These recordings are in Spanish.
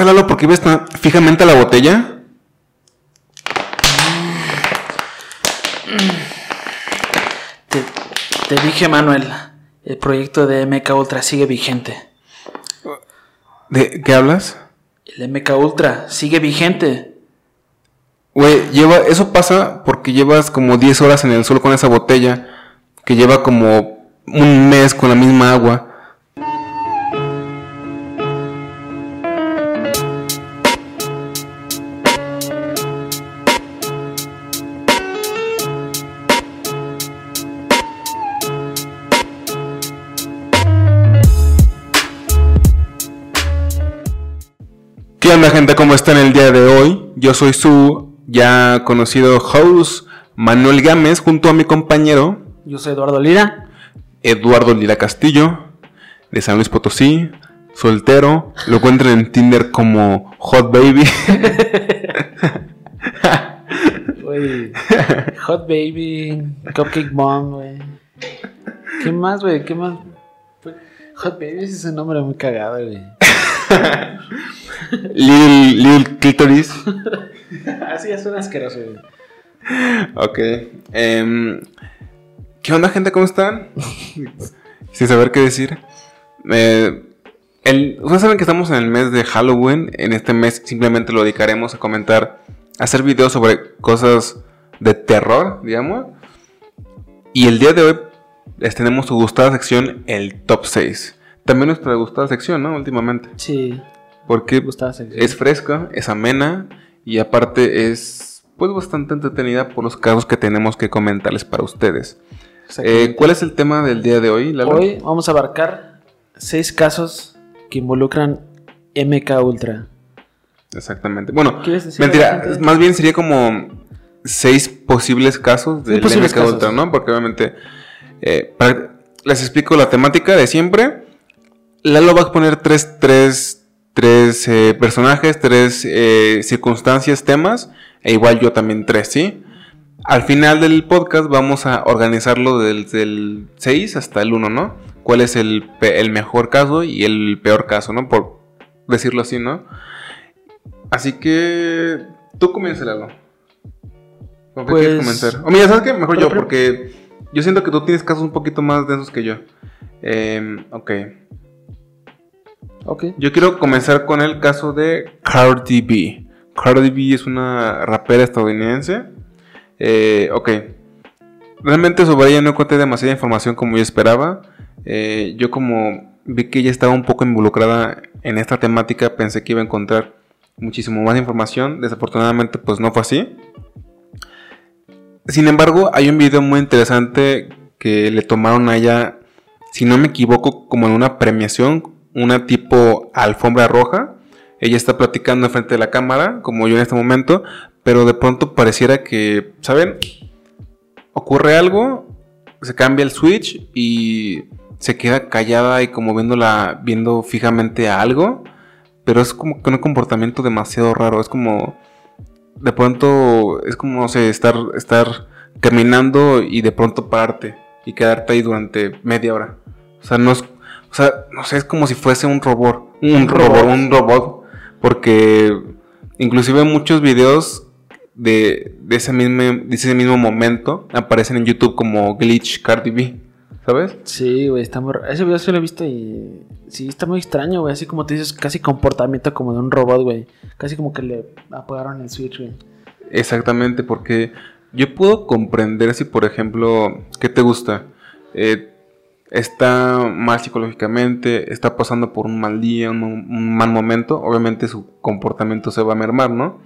pasa, Lalo? ¿Por qué ves tan fijamente a la botella? Te, te dije, Manuel, el proyecto de MK Ultra sigue vigente. ¿De qué hablas? El MK Ultra sigue vigente. Güey, lleva, eso pasa porque llevas como 10 horas en el sol con esa botella, que lleva como un mes con la misma agua. Gente? ¿Cómo están el día de hoy? Yo soy su ya conocido host Manuel Gámez junto a mi compañero Yo soy Eduardo Lira. Eduardo Lira Castillo de San Luis Potosí, soltero, lo encuentran en Tinder como Hot Baby. Hot Baby. Cupcake Mom, güey. ¿Qué más, güey? ¿Qué más? Hot Baby es un nombre muy cagado, güey. Lil, Lil Clitoris. Así es un asqueroso. Ok. em, ¿Qué onda gente? ¿Cómo están? Sin saber qué decir. Eh, el, Ustedes saben que estamos en el mes de Halloween. En este mes simplemente lo dedicaremos a comentar, a hacer videos sobre cosas de terror, digamos. Y el día de hoy les tenemos su gustada sección, el top 6. También nuestra gustada sección, ¿no? Últimamente. Sí, Porque es fresca, es amena y aparte es pues bastante entretenida por los casos que tenemos que comentarles para ustedes. Eh, ¿Cuál es el tema del día de hoy, Lalo? Hoy vamos a abarcar seis casos que involucran MK Ultra. Exactamente. Bueno, ¿Quieres decir a la mentira, más bien sería como seis posibles casos del posibles MK Ultra. ¿no? Porque obviamente eh, para- les explico la temática de siempre. Lalo va a poner tres, tres, tres eh, personajes, tres eh, circunstancias, temas, e igual yo también tres, ¿sí? Al final del podcast vamos a organizarlo desde el 6 hasta el 1, ¿no? ¿Cuál es el, el mejor caso y el peor caso, ¿no? Por decirlo así, ¿no? Así que tú comienza, Lalo. ¿Con qué Pues, quieres comenzar? O mira, ¿sabes qué? Mejor yo, porque yo siento que tú tienes casos un poquito más densos que yo. Em, ok. Ok. Yo quiero comenzar con el caso de Cardi B. Cardi B es una rapera estadounidense. Eh, ok. Realmente sobre ella no encontré demasiada información como yo esperaba. Eh, yo como vi que ella estaba un poco involucrada en esta temática, pensé que iba a encontrar muchísimo más información. Desafortunadamente pues no fue así. Sin embargo, hay un video muy interesante que le tomaron a ella, si no me equivoco, como en una premiación, una tipo alfombra roja. Ella está platicando enfrente de la cámara, como yo en este momento, pero de pronto pareciera que, ¿saben? Ocurre algo, se cambia el switch y se queda callada y como viéndola, viendo fijamente a algo, pero es como que un comportamiento demasiado raro, es como de pronto es como, no sé, estar, estar caminando y de pronto pararte y quedarte ahí durante media hora. O sea, no es, o sea, no sé, es como si fuese un robot, un, robot. un robot, porque inclusive muchos videos de, de ese mismo, de ese mismo momento aparecen en YouTube como Glitch Cardi B, ¿sabes? Sí, güey, está muy... Ese video sí lo he visto y... Sí, está muy extraño, güey. Así como te dices, casi comportamiento como de un robot, güey. Casi como que le apagaron el switch, güey. Exactamente, porque yo puedo comprender si, por ejemplo, ¿qué te gusta? Eh, está mal psicológicamente, está pasando por un mal día, un, un mal momento, obviamente su comportamiento se va a mermar, ¿no?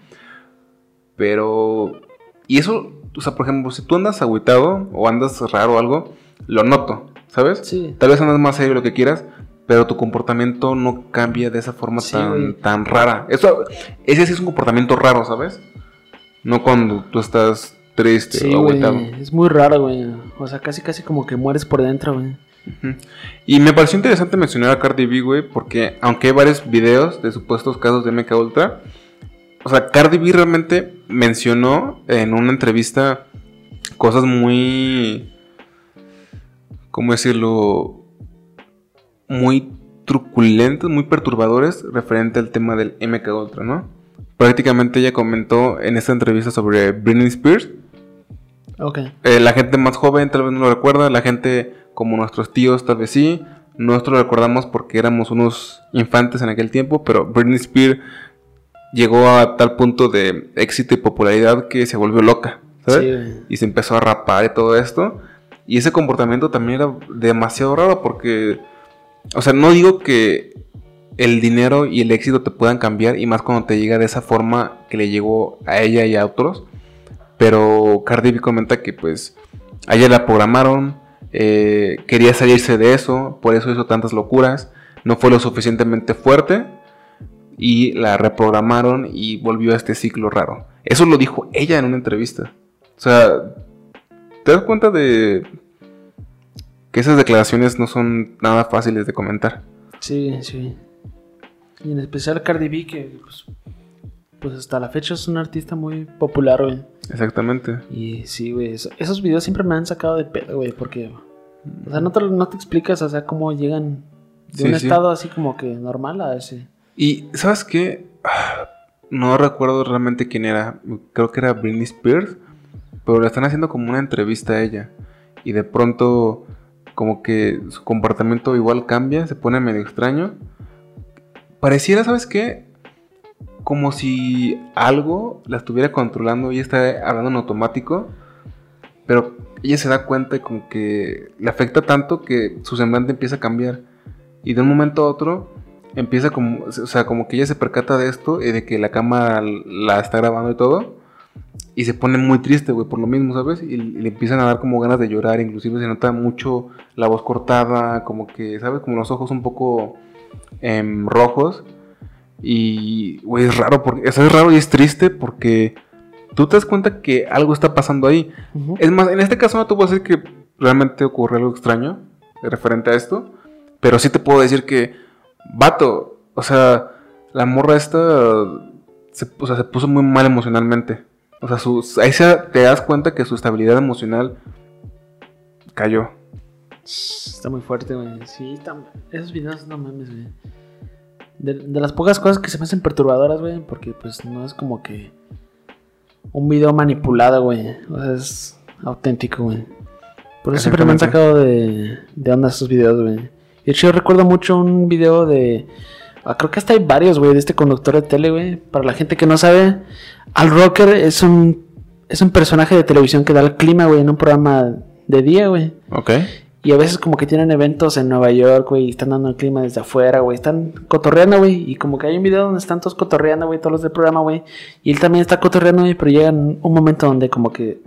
Pero, y eso, o sea, por ejemplo, si tú andas agüitado o andas raro o algo, lo noto, ¿sabes? Sí. Tal vez andas más serio lo que quieras, pero tu comportamiento no cambia de esa forma Sí, tan, tan rara. Eso, ese sí es un comportamiento raro, ¿sabes? No cuando tú estás triste Sí, o agüitado. Es muy raro, güey. O sea, casi, casi como que mueres por dentro, güey. Y me pareció interesante mencionar a Cardi B, güey, porque aunque hay varios videos de supuestos casos de MK Ultra, o sea, Cardi B realmente mencionó en una entrevista cosas muy, ¿cómo decirlo? Muy truculentos, muy perturbadores referente al tema del MK Ultra, ¿no? Prácticamente ella comentó en esta entrevista sobre Britney Spears. Eh, la gente más joven tal vez no lo recuerda, la gente como nuestros tíos tal vez sí. Nosotros lo recordamos porque éramos unos infantes en aquel tiempo, pero Britney Spears llegó a tal punto de éxito y popularidad que se volvió loca, ¿sabes? Sí, y se empezó a rapar y todo esto. Y ese comportamiento también era demasiado raro porque, o sea, no digo que el dinero y el éxito te puedan cambiar y más cuando te llega de esa forma que le llegó a ella y a otros. Pero Cardi B comenta que pues a ella la programaron, eh, quería salirse de eso, por eso hizo tantas locuras, no fue lo suficientemente fuerte y la reprogramaron y volvió a este ciclo raro. Eso lo dijo ella en una entrevista. O sea, ¿te das cuenta de que esas declaraciones no son nada fáciles de comentar? Sí, sí. Y en especial Cardi B, que pues, pues hasta la fecha es un artista muy popular, güey. Exactamente. Y sí, güey, eso- esos videos siempre me han sacado de pedo, güey, porque... O sea, no te, no te explicas, o sea, cómo llegan de Sí, un sí. estado así como que normal a ese. Y, ¿sabes qué? No recuerdo realmente quién era. Creo que era Britney Spears. Pero le están haciendo como una entrevista a ella. Y de pronto, como que su comportamiento igual cambia, se pone medio extraño. Pareciera, ¿sabes qué? Como si algo la estuviera controlando y está hablando en automático. Pero ella se da cuenta y como que le afecta tanto que su semblante empieza a cambiar. Y de un momento a otro empieza como, o sea, como que ella se percata de esto y de que la cámara la está grabando y todo. Y se pone muy triste, güey, por lo mismo, ¿sabes? Y, le empiezan a dar como ganas de llorar, inclusive se nota mucho la voz cortada, como que, ¿sabes? Como los ojos un poco em, rojos. Y, güey, es raro, porque, o sea, es raro y es triste porque tú te das cuenta que algo está pasando ahí. Es más, en este caso no te puedo decir que realmente ocurrió algo extraño referente a esto, pero sí te puedo decir que, vato, o sea, la morra esta se, o sea, se puso muy mal emocionalmente. O sea, su- ahí se- te das cuenta que su estabilidad emocional cayó. Está muy fuerte, güey. Sí, está... esos videos no mames, güey. De, de las pocas cosas que se me hacen perturbadoras, güey, porque pues no es como que un video manipulado, güey. O sea, es auténtico, güey. Por eso siempre me han sacado de, de onda esos videos, güey. De hecho, yo recuerdo mucho un video de... ah, creo que hasta hay varios, güey, de este conductor de tele, güey. Para la gente que no sabe, Al Rocker es un, es un personaje de televisión que da el clima, güey, en un programa de día, güey. Ok. Y a veces como que tienen eventos en Nueva York, güey, y están dando el clima desde afuera, güey. Están cotorreando, güey. Y como que hay un video donde están todos cotorreando, güey, todos los del programa, güey. Y él también está cotorreando, güey, pero llega un momento donde como que...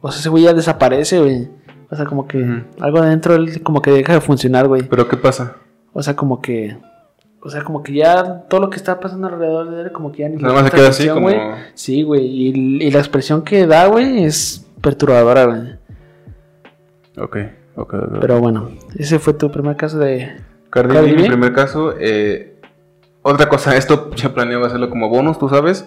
O sea, ese güey ya desaparece, güey. O sea, como que Ujú. algo adentro de él como que deja de funcionar, güey. Pero ¿qué pasa? O sea, como que... O sea, como que ya todo lo que está pasando alrededor de él, como que ya ni Nada más se queda así como... güey. Sí, güey. Y, y la expresión que da, güey, es perturbadora, güey. Ok, Pero bueno, ese fue tu primer caso de... Cardi mi primer caso. eh, otra cosa, esto ya planeaba hacerlo como bonus, tú sabes.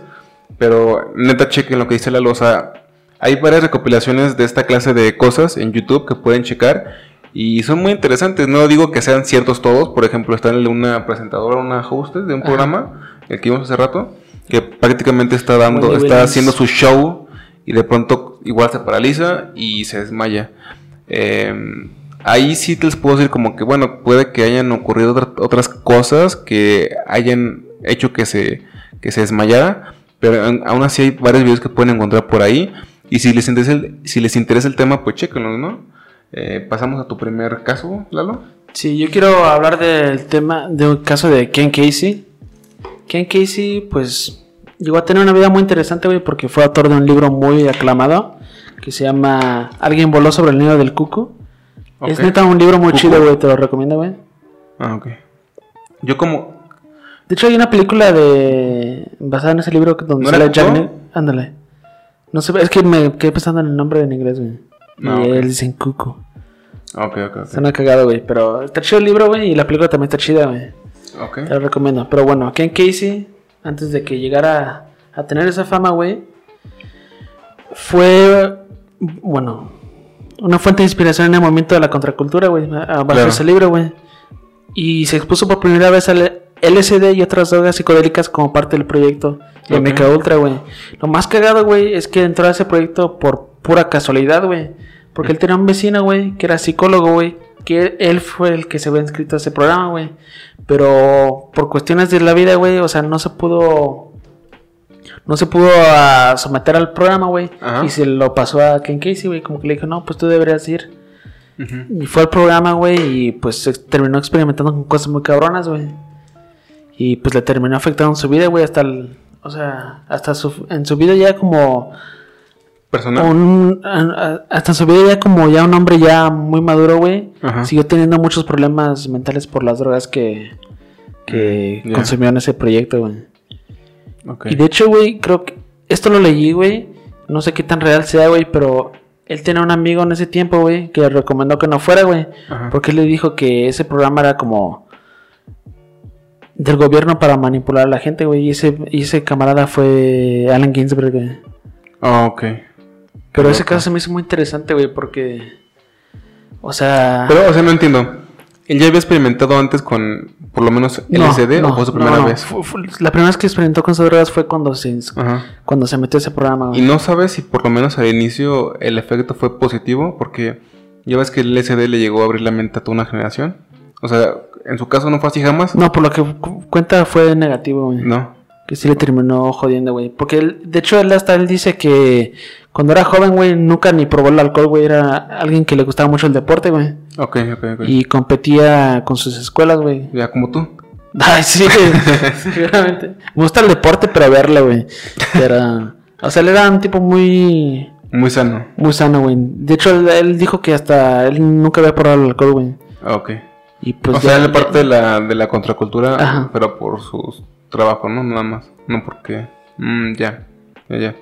Pero neta, chequen lo que dice la losa. Hay varias recopilaciones de esta clase de cosas en YouTube que pueden checar. Y son muy interesantes. No digo que sean ciertos todos. Por ejemplo, está de una presentadora, una hostess de un Ajá. programa, el que vimos hace rato, que prácticamente está dando, está haciendo su show y de pronto igual se paraliza y se desmaya. Eh, ahí sí te les puedo decir como que, bueno, puede que hayan ocurrido otra- otras cosas que hayan hecho que se, que se desmayara, pero aún- aún así hay varios videos que pueden encontrar por ahí. Y si les interesa el, si les interesa el tema, pues chéquenlo, ¿no? Eh, pasamos a tu primer caso, Lalo. Sí, yo quiero hablar del tema, de un caso de Ken Casey. Ken Casey, pues, llegó a tener una vida muy interesante, güey, porque fue autor de un libro muy aclamado que se llama Alguien voló sobre el nido del cuco. Es Ok. neta un libro muy Cuco. chido, güey, te lo recomiendo, güey. Ah, ok. Yo como... De hecho, hay una película de basada en ese libro donde ¿No sale Jack Ándale. No sé, es que me quedé pensando en el nombre en inglés, güey. Ah, y ok. él dicen Cuco. Ok, ok, ok. Suena cagado, güey. Pero está chido el libro, güey, y la película también está chida, güey. Ok. Te lo recomiendo. Pero bueno, Ken Casey, antes de que llegara a tener esa fama, güey, fue, bueno, una fuente de inspiración en el movimiento de la contracultura, güey, bajo Claro. ese libro, güey. y se expuso por primera vez al LSD y otras drogas psicodélicas como parte del proyecto de Ok. MK Ultra, güey. Lo más cagado, güey, es que entró a ese proyecto por pura casualidad, güey. Porque él tenía un vecino, güey, que era psicólogo, güey. Que él fue el que se había inscrito a ese programa, güey. Pero por cuestiones de la vida, güey, o sea, no se pudo. No se pudo ah, someter al programa, güey. Y se lo pasó a Ken Casey, güey. Como que le dijo, no, pues tú deberías ir. Y fue al programa, güey, y pues terminó experimentando con cosas muy cabronas, güey. Y pues le terminó afectando en su vida, güey, hasta el... O sea, hasta su, en su vida ya como Personal. un... Hasta en su vida ya como ya un hombre ya muy maduro, güey. Siguió teniendo muchos problemas mentales por las drogas que... Que Mm, consumió en ese proyecto, güey. Y de hecho, güey, creo que... Esto lo leí, güey. No sé qué tan real sea, güey, pero... Él tenía un amigo en ese tiempo, güey, que le recomendó que no fuera, güey. Porque él le dijo que ese programa era como del gobierno para manipular a la gente, güey. Y ese, y ese camarada fue Alan Ginsberg, güey. Ah, ok. Pero Qué ese loco. caso se me hizo muy interesante, güey, porque. O sea. Pero, o sea, no entiendo. ¿Él ya había experimentado antes con, por lo menos, no, LSD no, o fue su no, primera no. vez? Fu- fu- la primera vez que experimentó con esas drogas fue cuando se, Ajá. cuando se metió a ese programa, Y güey. no sabes si por lo menos al inicio el efecto fue positivo, porque ya ves que el LSD le llegó a abrir la mente a toda una generación. O sea, en su caso no fue así jamás. No, por lo que cu- cuenta fue negativo, güey. No. Que sí le terminó jodiendo, güey. Porque él, de hecho, él hasta él dice que cuando era joven, güey, nunca ni probó el alcohol, güey. Era alguien que le gustaba mucho el deporte, güey. Ok, ok, ok. Y competía con sus escuelas, güey. Ya como tú. Ay, sí. Seguramente. Me gusta el deporte, pero verlo, güey. Era. O sea, él era un tipo muy. Muy sano. Muy sano, güey. De hecho, él, él dijo que hasta él nunca había probado el alcohol, güey. Ok. Y pues. o sea, ya- él es parte de la, de la contracultura, Ajá. pero por su trabajo, ¿no? Nada más. No porque... Mm, ya. Ya, ya.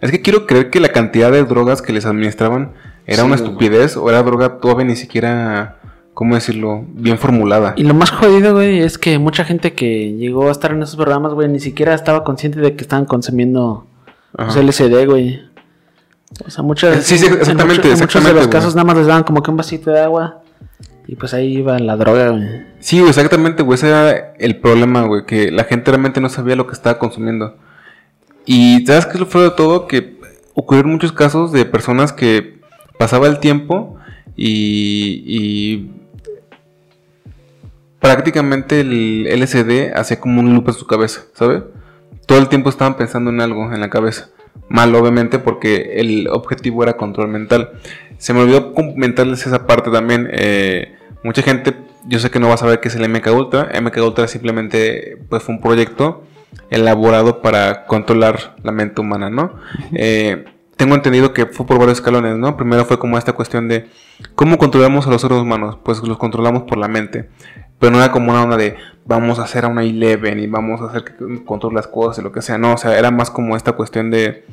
Es que quiero creer que la cantidad de drogas que les administraban era Sí, una güey. estupidez o era droga todavía ni siquiera, ¿cómo decirlo? Bien formulada. Y lo más jodido, güey, es que mucha gente que llegó a estar en esos programas, güey, ni siquiera estaba consciente de que estaban consumiendo pues, LSD, güey. O sea, muchas. Sí, sí, en exactamente, muchos- en muchos de los güey. casos nada más les daban como que un vasito de agua. Y pues ahí iba la droga, güey. Sí, exactamente, güey. Ese era el problema, güey. Que la gente realmente no sabía lo que estaba consumiendo. Y ¿sabes qué es lo feo de todo? Que ocurrieron muchos casos de personas que pasaba el tiempo y, y prácticamente el LSD hacía como un loop en su cabeza, ¿sabes? Todo el tiempo estaban pensando en algo en la cabeza. Mal, obviamente, porque el objetivo era control mental. Se me olvidó comentarles esa parte también. eh, mucha gente, yo sé que no va a saber qué es el MK Ultra. MK Ultra simplemente pues, fue un proyecto elaborado para controlar la mente humana, ¿no? Eh, tengo entendido que fue por varios escalones, ¿no? Primero fue como esta cuestión de cómo controlamos a los seres humanos, pues los controlamos por la mente, pero no era como una onda de vamos a hacer a una Eleven y vamos a hacer que controle las cosas y lo que sea, no, o sea, era más como esta cuestión de,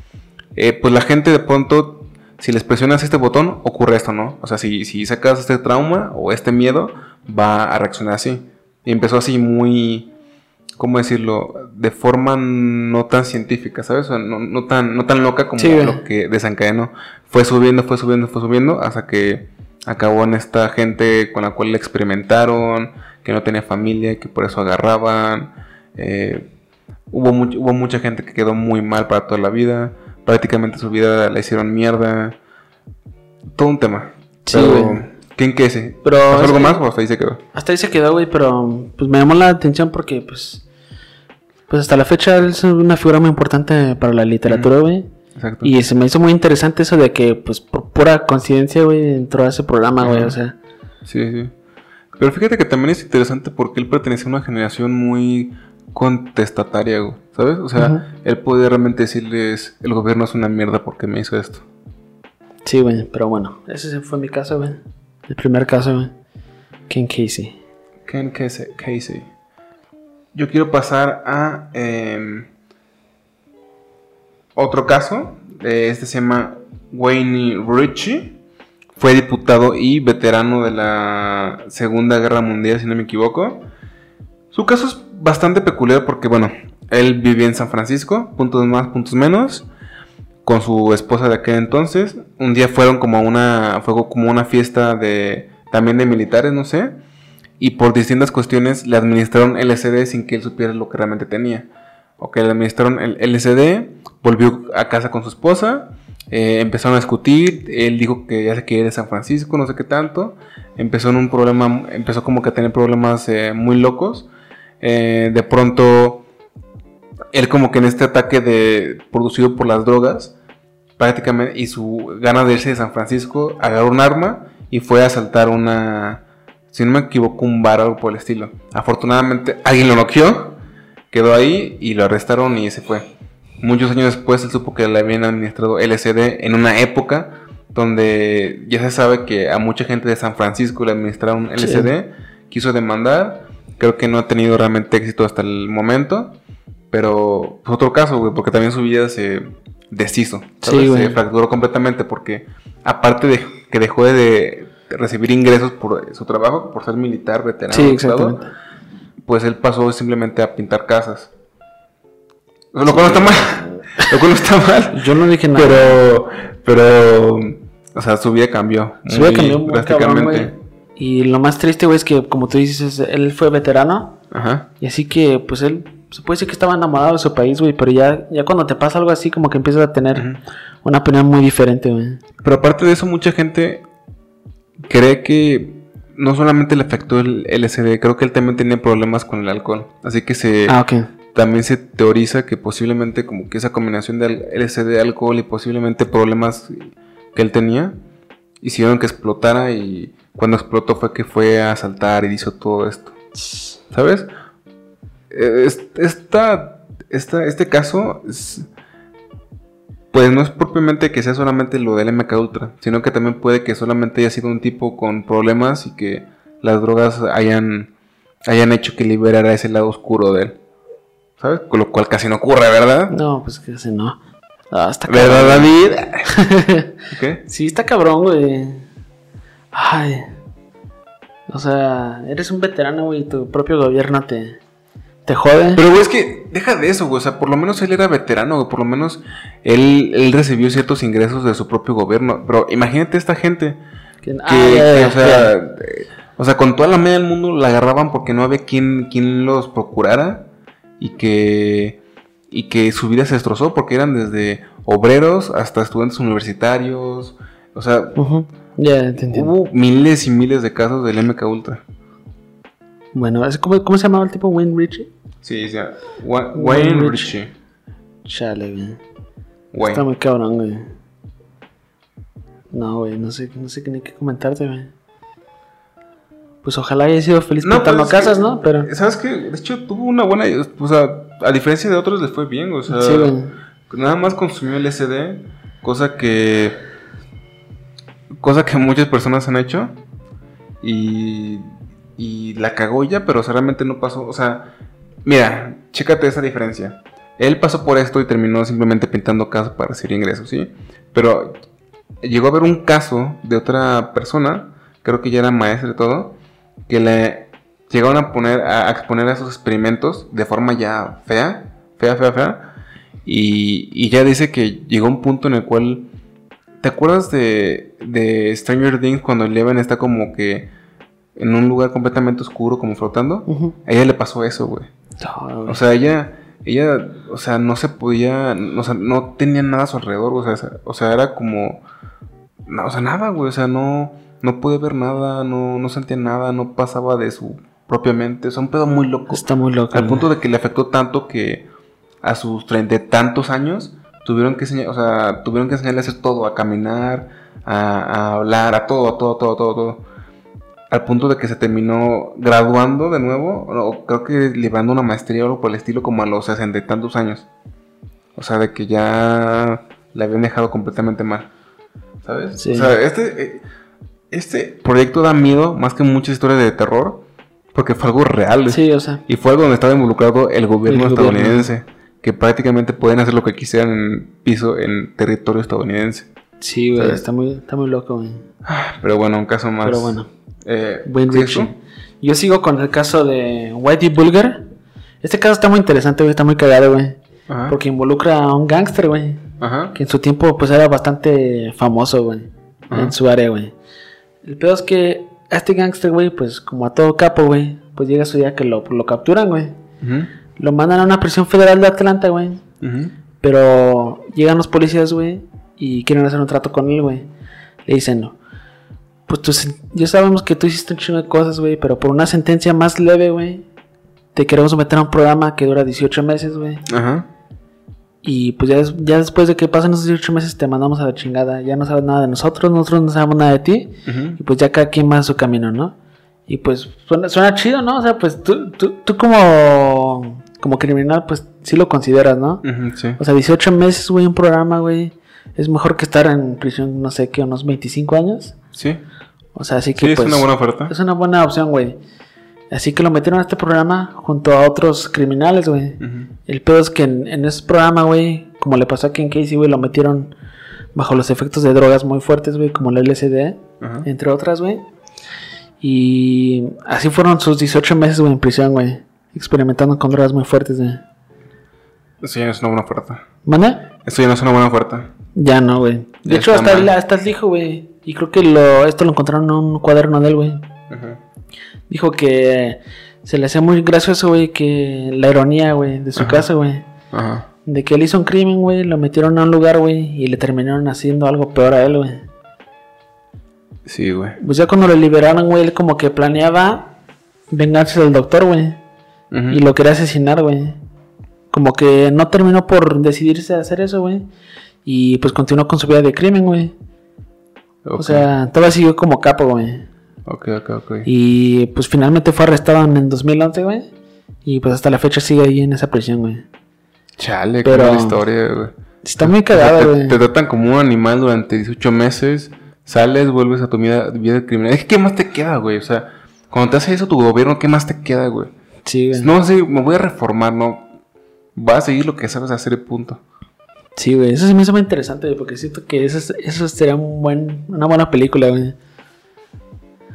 eh, pues la gente de pronto, si les presionas este botón, ocurre esto, ¿no? O sea, si, si sacas este trauma o este miedo, va a reaccionar así. Y empezó así muy, ¿cómo decirlo? De forma no tan científica, ¿sabes? O sea, no, no tan, no tan loca como Sí, lo que desencadenó. Fue subiendo, fue subiendo, fue subiendo, hasta que acabó en esta gente con la cual le experimentaron, que no tenía familia que por eso agarraban. Eh, hubo, much- hubo mucha gente que quedó muy mal para toda la vida. Prácticamente su vida la hicieron mierda. Todo un tema. Sí, Pero. ¿quién qué ese? Pero ¿Pasó es algo que- más o hasta ahí se quedó? Hasta ahí se quedó, güey, pero pues me llamó la atención porque, pues, pues hasta la fecha él es una figura muy importante para la literatura, güey. Exacto. Y se me hizo muy interesante eso de que, pues, por pura coincidencia, güey, entró a ese programa, güey, o sea. Sí, sí. Pero fíjate que también es interesante porque él pertenece a una generación muy contestataria, güey, ¿sabes? O sea, él puede realmente decirles, el gobierno es una mierda porque me hizo esto. Sí, güey, pero bueno, ese fue mi caso, güey. El primer caso, güey. Ken Casey. Ken Casey. Casey. Yo quiero pasar a em, otro caso. Eh, Este se llama Wayne Ritchie. Fue diputado y veterano de la Segunda Guerra Mundial, si no me equivoco. Su caso es bastante peculiar porque, bueno, él vivía en San Francisco, puntos más, puntos menos, con su esposa de aquel entonces. Un día fueron como a una, fue como una fiesta de, también de militares, no sé. Y por distintas cuestiones le administraron LSD sin que él supiera lo que realmente tenía. Ok, le administraron el LSD, volvió a casa con su esposa, eh, empezaron a discutir, él dijo que ya se quería ir de San Francisco, no sé qué tanto, empezó en un problema, empezó como que a tener problemas eh, muy locos, eh, de pronto él como que en este ataque de producido por las drogas, prácticamente, y su gana de irse de San Francisco, agarró un arma y fue a asaltar una, si no me equivoco, un bar o algo por el estilo. Afortunadamente alguien lo noqueó, quedó ahí y lo arrestaron y se fue. Muchos años después él supo que le habían administrado LSD en una época donde ya se sabe que a mucha gente de San Francisco le administraron LSD, quiso demandar, creo que no ha tenido realmente éxito hasta el momento, pero es otro caso, güey, porque también su vida se deshizo, Sí, se fracturó completamente porque aparte de que dejó de recibir ingresos por su trabajo, por ser militar, veterano, Sí, exactamente. pues él pasó simplemente a pintar casas. Lo cual no está mal. Lo cual no está mal. Yo no dije nada. Pero, pero, o sea, su vida cambió. Ve muy cambió cabrón, drásticamente. güey. Y lo más triste, güey, es que, como tú dices, él fue veterano. Ajá. Y así que, pues él, se puede decir que estaba enamorado de su país, güey. Pero ya, ya cuando te pasa algo así, como que empiezas a tener una opinión muy diferente, güey. Pero aparte de eso, mucha gente cree que no solamente le afectó el LSD, creo que él también tenía problemas con el alcohol. Así que se Ah, ok. también se teoriza que posiblemente como que esa combinación de LSD, alcohol y posiblemente problemas que él tenía hicieron que explotara y cuando explotó fue que fue a asaltar y hizo todo esto. ¿Sabes? Es- Esta, esta, este caso es- pues no es propiamente que sea solamente lo del MK Ultra, sino que también puede que solamente haya sido un tipo con problemas y que las drogas hayan, hayan hecho que liberara ese lado oscuro de él. ¿Sabes? Con lo cual casi no ocurre, ¿verdad? No, pues ese no. Ah, está ¿Verdad, cabrón. David? ¿Qué? Sí, está cabrón, güey. Ay. O sea, eres un veterano, güey, y tu propio gobierno te, te jode. Pero, güey, es que deja de eso, güey. O sea, por lo menos él era veterano, güey. Por lo menos él, él recibió ciertos ingresos de su propio gobierno. Pero imagínate esta gente Que- ah, que, o, sea, eh, o sea, con toda la media del mundo la agarraban porque no había quien, quien los procurara y que, y que su vida se destrozó porque eran desde obreros hasta estudiantes universitarios. O sea, te entiendo. hubo miles y miles de casos del MK Ultra. Bueno, ¿es- ¿cómo, ¿cómo se llamaba el tipo? Wayne Ritchie. Sí, sí. Wa- Wayne Wayne. Chale, güey. Wayne. Está muy cabrón, güey. No, güey, no sé, no sé ni qué comentarte, güey. Pues ojalá haya sido feliz No, pintando pues, es casas, que- ¿no? Pero. ¿Sabes qué? De hecho, tuvo una buena. O sea, a diferencia de otros, le fue bien. O sea, Sí, güey. nada más consumió el SD, cosa que. Cosa que muchas personas han hecho. Y. Y la cagó ya, pero o sea, realmente no pasó. O sea, mira, chécate esa diferencia. Él pasó por esto y terminó simplemente pintando casas para recibir ingresos, ¿sí? Pero llegó a haber un caso de otra persona, creo que ya era maestra y todo, que le llegaron a poner a, exponer a esos experimentos de forma ya fea, fea, fea, fea. Y, y ya dice que llegó un punto en el cual. ¿Te acuerdas de, de Stranger Things cuando Eleven está como que en un lugar completamente oscuro, como flotando? A ella le pasó eso, güey. No. O sea, ella, ella, o sea, no se podía, o sea, no tenía nada a su alrededor, o sea, o sea, era como, no, o sea, nada, güey, o sea, no, no pude ver nada, no, no sentía nada, no pasaba de su propia mente, o sea, un pedo muy loco. Está muy loco. Al güey. punto de que le afectó tanto que a sus treinta y tantos años tuvieron que enseñar, o sea, tuvieron que enseñarle a hacer todo, a caminar, a, a hablar, a todo, a todo, todo, todo, todo. Al punto de que se terminó graduando de nuevo, o creo que librando una maestría o algo por el estilo, como a los sesenta y tantos años. O sea, de que ya le habían dejado completamente mal. ¿Sabes? Sí. O sea, este, eh, este proyecto da miedo más que muchas historias de terror, porque fue algo real. Sí, o sea. Y fue algo donde estaba involucrado el gobierno El gobierno. estadounidense, que prácticamente pueden hacer lo que quisieran en piso, en territorio estadounidense. Sí, güey. Está muy, está muy loco, güey. Pero bueno, un caso más. Pero bueno. Eh, Wayne. Yo sigo con el caso de Whitey Bulger. Este caso está muy interesante, güey. Está muy cagado, güey. Ajá. Porque involucra a un gángster, güey. Ajá. Que en su tiempo, pues, era bastante famoso, güey. En su área, güey. El peor es que a este gangster, güey, pues como a todo capo, güey, pues llega su día que lo, lo capturan, güey. Lo mandan a una prisión federal de Atlanta, güey. Pero llegan los policías, güey, y quieren hacer un trato con él, güey. Le dicen, no. Pues tú, ya sabemos que tú hiciste un chingo de cosas, güey, pero por una sentencia más leve, güey, te queremos meter a un programa que dura 18 meses, güey. Ajá. Y pues ya, ya después de que pasen esos 18 meses te mandamos a la chingada. Ya no sabes nada de nosotros, nosotros no sabemos nada de ti. Ujú. Y pues ya cada quien va a su camino, ¿no? Y pues suena, suena chido, ¿no? O sea, pues tú, tú, tú como, como criminal, pues sí lo consideras, ¿no? Sí. O sea, 18 meses, güey, un programa, güey. Es mejor que estar en prisión, no sé qué, unos 25 años. Sí. O sea, así que Sí, es pues, una buena oferta. es una buena opción, güey. Así que lo metieron a este programa junto a otros criminales, güey. El pedo es que en, en ese programa, güey, como le pasó a Ken Casey, güey, lo metieron bajo los efectos de drogas muy fuertes, güey, como la LSD, entre otras, güey. Y así fueron sus 18 meses, güey, en prisión, güey. Experimentando con drogas muy fuertes, güey. Eso ya no es una buena oferta. ¿Manda? Eso ya no es una buena oferta. Ya no, güey. De Ya hecho, hasta él, hasta dijo, güey. Y creo que lo, esto lo encontraron en un cuaderno de él, güey. Ajá. Dijo que se le hacía muy gracioso, güey, que la ironía, güey, de su Ajá. casa, güey. Ajá. De que él hizo un crimen, güey, lo metieron a un lugar, güey, y le terminaron haciendo algo peor a él, güey. Sí, güey. Pues ya cuando lo liberaron, güey, él como que planeaba vengarse del doctor, güey. Y lo quería asesinar, güey. Como que no terminó por decidirse a hacer eso, güey. Y pues continuó con su vida de crimen, güey. O sea, todavía siguió como capo, güey. Ok, ok, ok. Y pues finalmente fue arrestado en el 2011, güey. Y pues hasta la fecha sigue ahí en esa prisión, güey. Chale, Pero- qué mala historia, güey. Está muy O sea, cagado, te, güey. te tratan como un animal durante 18 meses, sales, vuelves a tu vida, vida criminal. Es que, ¿qué más te queda, güey? O sea, cuando te hace eso tu gobierno, ¿qué más te queda, güey? Sí, güey. No sé, me voy a reformar, no. Vas a seguir lo que sabes hacer punto. Sí, güey. Eso se me hizo muy interesante, güey. Porque siento que eso, es- eso sería un buen, una buena película, güey.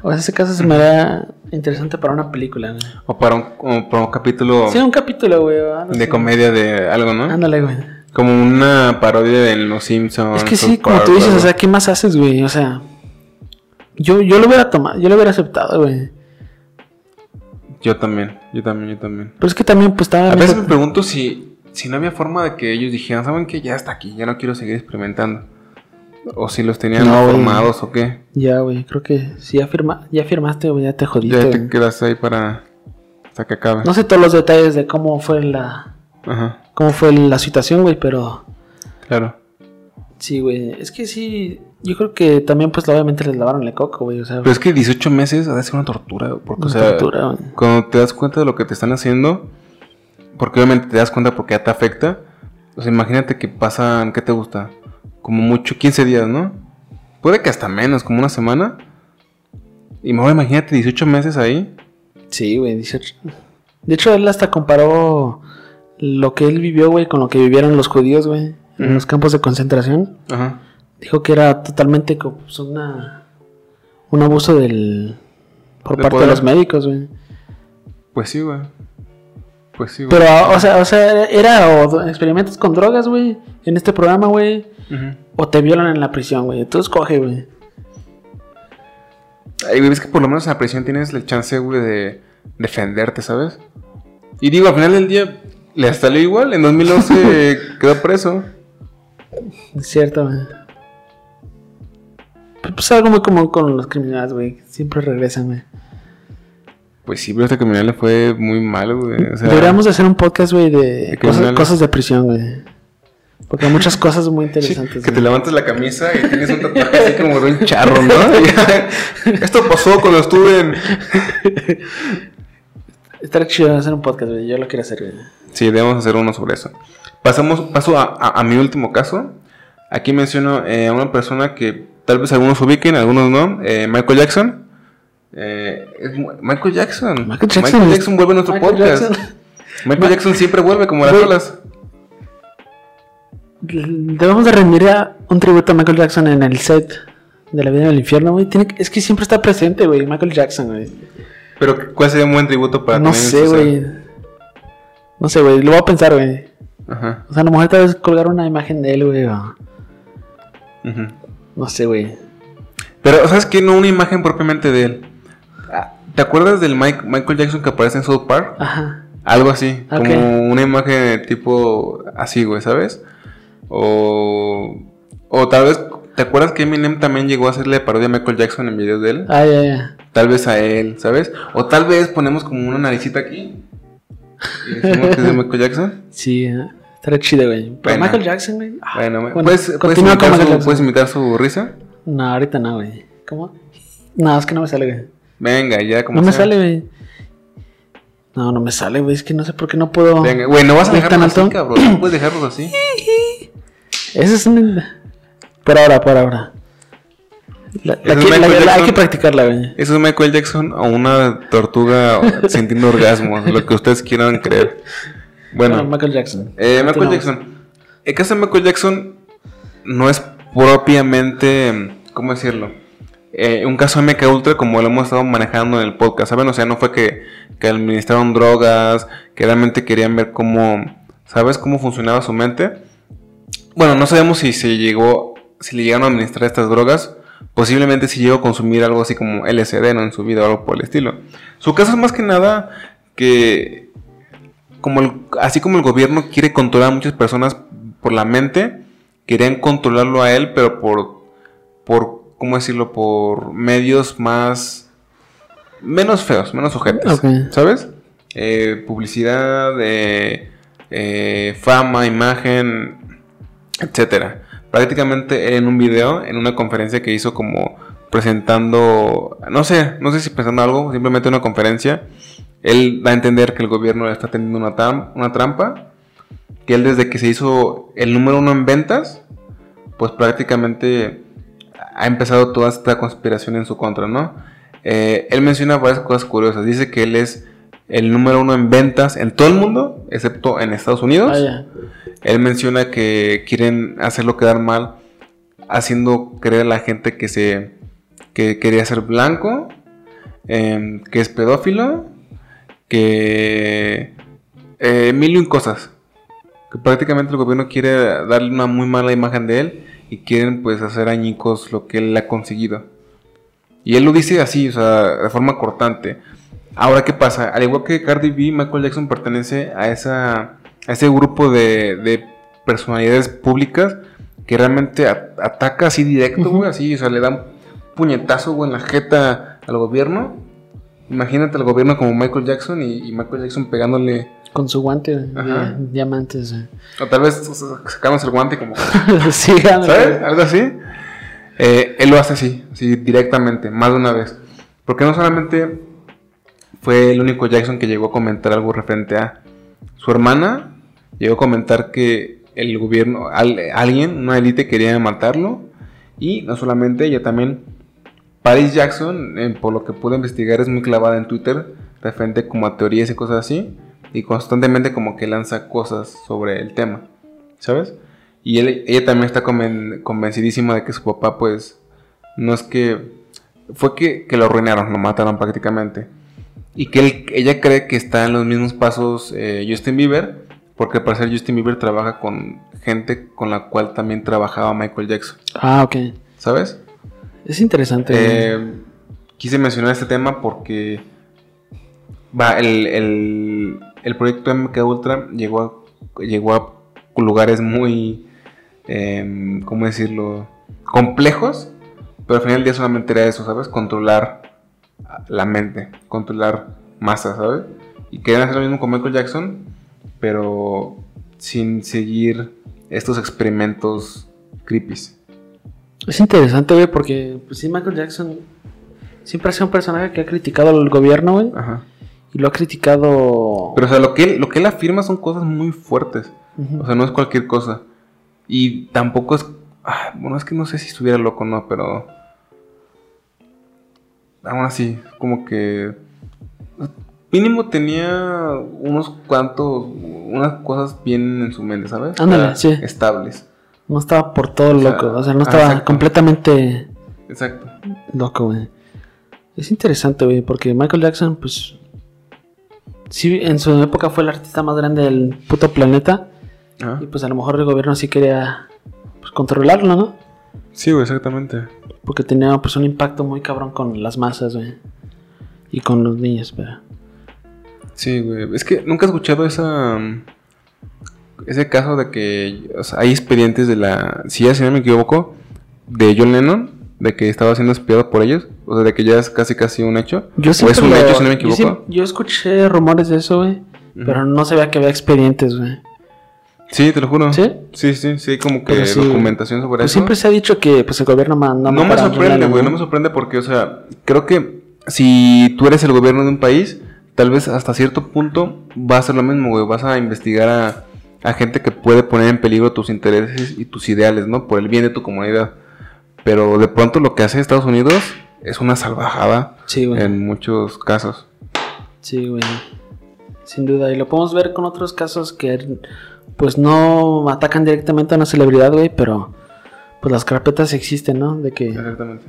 O sea, ese caso se me haría interesante para una película, güey. O para un, o para un capítulo Sí, un capítulo, güey. de comedia de algo, ¿no? Ándale, güey. Como una parodia de Los Simpsons. Es que sí, como tú dices, algo. o sea, ¿qué más haces, güey? O sea, yo, yo lo hubiera tomado, yo lo hubiera aceptado, güey. Yo también, yo también, yo también. Pero es que también, pues estaba. A veces me pregunto si, si no había forma de que ellos dijeran, ¿saben qué? Ya está aquí, ya no quiero seguir experimentando. O si los tenían No, formados o qué. Ya, güey, creo que si ya, firma, ya firmaste, güey, ya te jodiste. Ya te güey. quedas ahí para hasta que acabe. No sé todos los detalles de cómo fue la, Ajá, cómo fue la situación, güey, pero claro. sí, güey. Es que sí, yo creo que también, pues, obviamente les lavaron el coco, güey. O sea, Pero es que 18 meses ha de ser una tortura, porque, una o sea, tortura, güey. cuando te das cuenta de lo que te están haciendo, porque obviamente te das cuenta porque ya te afecta, o sea, imagínate que pasan, ¿qué te gusta? Como mucho, 15 días, ¿no? Puede que hasta menos, como una semana. Y mejor imagínate 18 meses ahí. Sí, güey, 18. De hecho, él hasta comparó lo que él vivió, güey, con lo que vivieron los judíos, güey, en los campos de concentración. Ajá. Dijo que era totalmente co- pues, una, un abuso del por De parte poder. de los médicos, güey. Pues sí, güey. Pues sí, güey. Pero, o sea, o sea, era o experimentos con drogas, güey, en este programa, güey, o te violan en la prisión, güey. Tú escoge, güey. Ay, güey, es que por lo menos en la prisión tienes el chance, güey, de defenderte, ¿sabes? Y digo, al final del día, le salió igual. En 2011 quedó preso. Es cierto, güey. Pero, Pues algo muy común con los criminales, güey. Siempre regresan, güey. Pues sí, pero este criminal le fue muy mal, güey. O sea, Deberíamos de hacer un podcast, güey, de ¿De cosas, cosas de prisión, güey. Porque hay muchas cosas muy sí, interesantes. que te levantas la camisa y tienes un tatuaje así como de un charro, ¿no? Esto pasó cuando estuve en... Estaría chido hacer un podcast, güey. Yo lo quiero hacer, güey. Sí, debemos hacer uno sobre eso. Pasamos, paso a, a- a mi último caso. Aquí menciono eh, a una persona que tal vez algunos ubiquen, algunos no. eh, Michael Jackson. Eh, es mu- Michael Jackson. Michael Jackson. vuelve a nuestro Michael podcast. Jackson. Michael Jackson siempre vuelve como las olas. Debemos de rendir a un tributo a Michael Jackson en el set de La vida en el infierno, güey. Es que siempre está presente, güey. Michael Jackson, güey. Pero ¿cuál sería un buen tributo para No sé, güey. No sé, güey. Lo voy a pensar, güey. Ajá. O sea, a lo mejor tal vez colgar una imagen de él, güey. o-. No sé, güey. Pero, ¿sabes qué? No una imagen propiamente de él. ¿Te acuerdas del Mike- Michael Jackson que aparece en South Park? Ajá. Algo así, como una imagen tipo así, güey, ¿sabes? O, o tal vez, ¿te acuerdas que Eminem también llegó a hacerle parodia a Michael Jackson en videos de él? Ah, ya, ya. Tal vez a él, ¿sabes? O tal vez ponemos como una naricita aquí. Y decimos que es de Michael Jackson. Sí, eh, estaría chido, güey. Pero Bueno. Michael Jackson, güey. ah, Bueno, bueno, ¿puedes, puedes, imitar su. ¿puedes imitar su risa? No, ahorita no, güey. ¿Cómo? No, es que no me sale, güey. Venga, ya como No me sale, güey. No, no me sale, güey. Es que no sé por qué no puedo. Venga, güey, no vas a ¿Es tan dejarlos así, cabrón. No puedes dejarlos así. Ese es un. Por ahora, por ahora. La, la Ese es que- la- Michael la- hay que practicarla, güey. Eso es Michael Jackson o una tortuga sintiendo orgasmos, lo que ustedes quieran creer. Bueno, Bueno, Michael Jackson. eh, Michael. Jackson. El caso de Michael Jackson no es propiamente, ¿cómo decirlo? Eh, un caso MK Ultra como lo hemos estado manejando en el podcast, ¿saben? O sea, no fue que, que administraron drogas, que realmente querían ver cómo, ¿sabes? Cómo funcionaba su mente. Bueno, no sabemos si se llegó, si le llegaron a administrar estas drogas. Posiblemente si llegó a consumir algo así como LSD, ¿no? En su vida o algo por el estilo. Su caso es más que nada que, como así como el gobierno quiere controlar a muchas personas por la mente, querían controlarlo a él, pero por, por, ¿cómo decirlo? Por medios más, menos feos, menos sujetos. Ok. ¿Sabes? Eh, publicidad, eh, eh, fama, imagen, etcétera. Prácticamente en un video, en una conferencia que hizo como presentando, no sé, no sé si presentando algo, simplemente una conferencia, él da a entender que el gobierno está teniendo una, una trampa, que él desde que se hizo el número uno en ventas, pues prácticamente ha empezado toda esta conspiración en su contra, ¿no? Eh, él menciona varias cosas curiosas, dice que él es el número uno en ventas en todo el mundo, excepto en Estados Unidos. Él menciona que quieren hacerlo quedar mal, haciendo creer a la gente que se que quería ser blanco, em, que es pedófilo, que eh, mil y un cosas. Que prácticamente el gobierno quiere darle una muy mala imagen de él y quieren pues hacer añicos lo que él ha conseguido. Y él lo dice así, o sea, de forma cortante. Ahora, ¿qué pasa? Al igual que Cardi B, Michael Jackson pertenece a, esa, a ese grupo de, de personalidades públicas que realmente ataca así directo, güey, así, o sea, le dan puñetazo, güey, en la jeta al gobierno. Imagínate al gobierno como Michael Jackson y, y Michael Jackson pegándole, Con su guante de diamantes. güey. o tal vez o sea, sacándose el guante como, sí. ¿sabes? Algo así. Eh, él lo hace así, así directamente, más de una vez. Porque no solamente fue el único Jackson que llegó a comentar algo referente a su hermana, llegó a comentar que el gobierno, al- alguien, una élite quería matarlo. Y no solamente ella, también Paris Jackson, eh, por lo que pude investigar, es muy clavada en Twitter, referente como a teorías y cosas así. Y constantemente como que lanza cosas sobre el tema, ¿sabes? Y él- ella también está conven- convencidísima de que su papá, pues, no es que... Fue que, que lo arruinaron, lo mataron prácticamente. Y que él- ella cree que está en los mismos pasos eh, Justin Bieber, porque al parecer Justin Bieber trabaja con gente con la cual también trabajaba Michael Jackson, Ah, ok. ¿sabes? Es interesante. Eh, quise mencionar este tema porque va, el, el, el proyecto MK Ultra llegó a, llegó a lugares muy, em, ¿cómo decirlo? Complejos, pero al final del día solamente era eso, ¿sabes? Controlar la mente, controlar masa, ¿sabes? Y querían hacer lo mismo con Michael Jackson, pero sin seguir estos experimentos creepies. Es interesante, güey, porque pues sí, Michael Jackson siempre ha sido un personaje que ha criticado al gobierno, güey. Ajá. Y lo ha criticado. Pero, o sea, lo que, él, lo que él afirma son cosas muy fuertes. O sea, no es cualquier cosa. Y tampoco es. ah, bueno, es que no sé si estuviera loco o no, pero. Aún así, como que. Mínimo tenía unos cuantos. Unas cosas bien en su mente, ¿sabes? Ándale, sí. Estables. No estaba por todo O sea, loco. O sea, no ah, estaba exacto. completamente Exacto. loco, güey. Es interesante, güey, porque Michael Jackson, pues. Sí, en su época fue el artista más grande del puto planeta. Ajá. Y pues a lo mejor el gobierno sí quería pues, controlarlo, ¿no? Sí, güey, exactamente. Porque tenía pues un impacto muy cabrón con las masas, güey. y con los niños, pero... Sí, güey. Es que nunca he escuchado esa. Ese caso de que o sea, hay expedientes de la. Si ya si no me equivoco, de John Lennon, de que estaba siendo espiado por ellos. O sea, de que ya es casi casi un hecho. Yo o es un lo- hecho, si no me yo, equivoco. yo escuché rumores de eso, güey, pero no sabía que había expedientes, güey. Sí, te lo juro. ¿Sí? Sí, sí, sí, como que sí, documentación sobre Pues eso. siempre se ha dicho que pues el gobierno manda No me sorprende, güey, no me sorprende porque, o sea, creo que si tú eres el gobierno de un país, tal vez hasta cierto punto va a ser lo mismo, güey. Vas a investigar a, a gente que puede poner en peligro tus intereses y tus ideales, ¿no? Por el bien de tu comunidad. Pero de pronto lo que hace Estados Unidos es una salvajada Sí, güey. en muchos casos. Sí, güey. Sin duda. Y lo podemos ver con otros casos que pues no atacan directamente a una celebridad, güey, pero pues las carpetas existen, ¿no? De que Exactamente.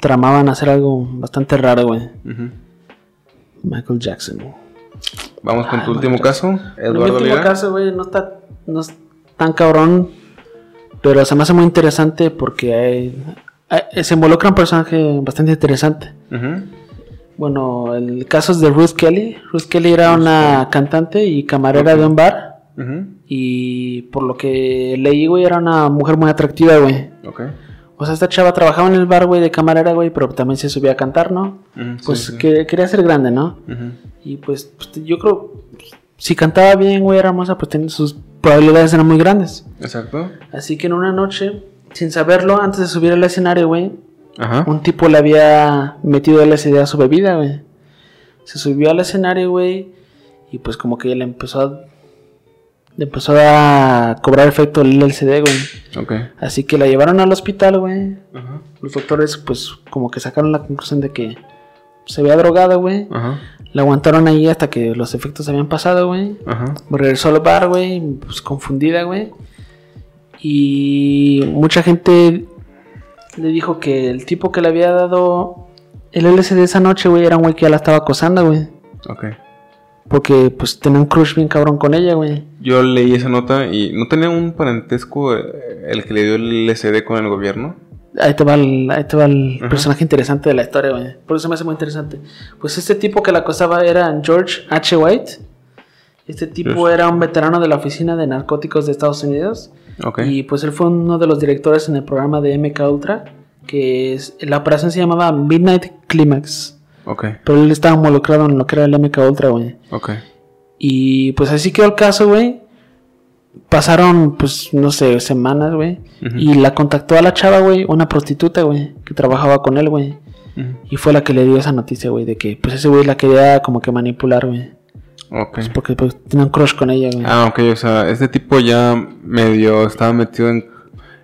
tramaban hacer algo bastante raro, güey. Michael Jackson. Vamos con tu Ah, último caso, En mi Eduardo último Lira. caso, güey, no está, no es tan cabrón, pero se me hace muy interesante porque hay- hay- se involucra un personaje bastante interesante. Ujú. Bueno, el caso es de Ruth Kelly. Ruth Kelly era una cantante y camarera Ok. de un bar. Ujú. Y por lo que leí, güey, era una mujer muy atractiva, güey. Ok. O sea, esta chava trabajaba en el bar, güey, de camarera, güey, pero también se subía a cantar, ¿no? Ujú, sí, Pues sí. que- quería ser grande, ¿no? Ujú. Y pues, pues, yo creo, si cantaba bien, güey, era hermosa, pues tenía- sus probabilidades eran muy grandes. Exacto. Así que en una noche, sin saberlo, antes de subir al escenario, güey, un tipo le había metido LSD a su bebida, güey. Se subió al escenario, güey, y pues como que le empezó a... Le empezó a cobrar efecto el LSD, güey. Ok. Así que la llevaron al hospital, güey. Ajá. Los doctores, pues, como que sacaron la conclusión de que se había drogado, güey. Ajá. La aguantaron ahí hasta que los efectos habían pasado, güey. Ajá. Regresó al bar, güey, pues confundida, güey. Y mucha gente le dijo que el tipo que le había dado el LSD esa noche, güey, era un güey que ya la estaba acosando, güey. Ok. Porque, pues, tenía un crush bien cabrón con ella, güey. Yo leí esa nota y no tenía un parentesco eh, el que le dio el LSD con el gobierno. Ahí te va el, ahí te va el Ajá. personaje interesante de la historia, güey. Por eso me hace muy interesante. Pues este tipo que la acosaba era George H. White. Este tipo Yes. era un veterano de la Oficina de Narcóticos de Estados Unidos. Ok. Y pues él fue uno de los directores en el programa de MK Ultra. Que es, la operación se llamaba Midnight Climax. Ok. Pero él estaba involucrado en lo que era el MK Ultra, güey. Ok. Y pues así quedó el caso, güey. Pasaron, pues, no sé, semanas, güey. Y la contactó a la chava, güey, una prostituta, güey, que trabajaba con él, güey. Y fue la que le dio esa noticia, güey, de que, pues, ese güey la quería como que manipular, güey. Ok. Porque, pues, tenía un crush con ella, güey. Ah, ok. O sea, este tipo ya medio estaba metido en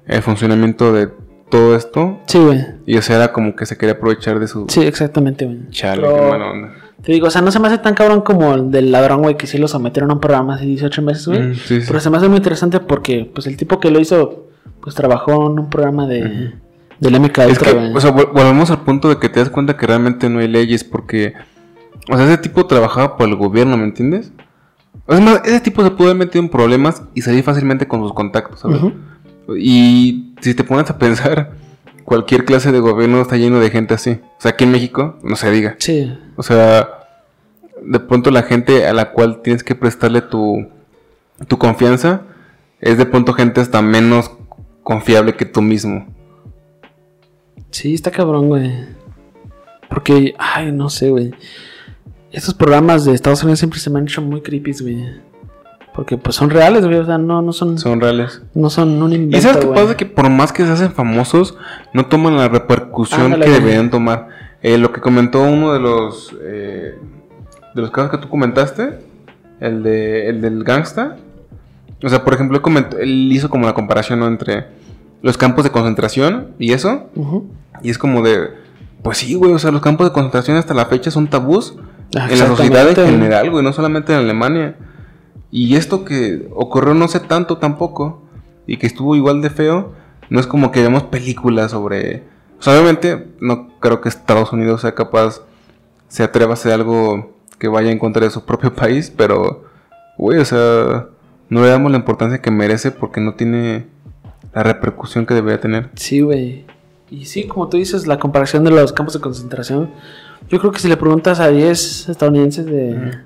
el funcionamiento de todo esto. Sí, güey. Y o sea, era como que se quería aprovechar de su Sí, exactamente, güey. chale. Pero- qué mala onda. Te digo, o sea, no se me hace tan cabrón como el del ladrón, güey, que sí lo sometieron a un programa hace 18 meses, güey. Mm, sí, sí. Pero se me hace muy interesante porque, pues, el tipo que lo hizo, pues, trabajó en un programa de... Del MK Es que, o sea, vol- volvemos al punto de que te das cuenta que realmente no hay leyes porque, o sea, ese tipo trabajaba por el gobierno, ¿me entiendes? Es más, ese tipo se pudo haber metido en problemas y salir fácilmente con sus contactos, ¿sabes? Y si te pones a pensar, cualquier clase de gobierno está lleno de gente así. O sea, aquí en México, no se diga. Sí, O sea, de pronto la gente a la cual tienes que prestarle tu, tu confianza es de pronto gente hasta menos confiable que tú mismo. Sí, está cabrón, güey. Porque, ay, no sé, güey. Estos programas de Estados Unidos siempre se me han hecho muy creepy, güey. Porque pues son reales, güey. O sea, no, no son, Son reales. no son un invento, Y sabes qué pasa que por más que se hacen famosos, no toman la repercusión Ándale, que güey. deberían tomar. Eh, lo que comentó uno de los eh, de los casos que tú comentaste, el de el del gangsta. O sea, por ejemplo, él, comentó- él hizo como la comparación ¿no? entre los campos de concentración y eso. Y es como de, pues sí, güey, o sea, los campos de concentración hasta la fecha son tabús en la sociedad en general, güey, no solamente en Alemania. Y esto que ocurrió no sé tanto tampoco, y que estuvo igual de feo, no es como que veamos películas sobre... O sea, obviamente no creo que Estados Unidos sea capaz, se atreva a hacer algo que vaya en contra de su propio país, pero, güey, o sea, no le damos la importancia que merece porque no tiene la repercusión que debería tener. Sí, güey. Y sí, como tú dices, la comparación de los campos de concentración. Yo creo que si le preguntas a 10 estadounidenses de,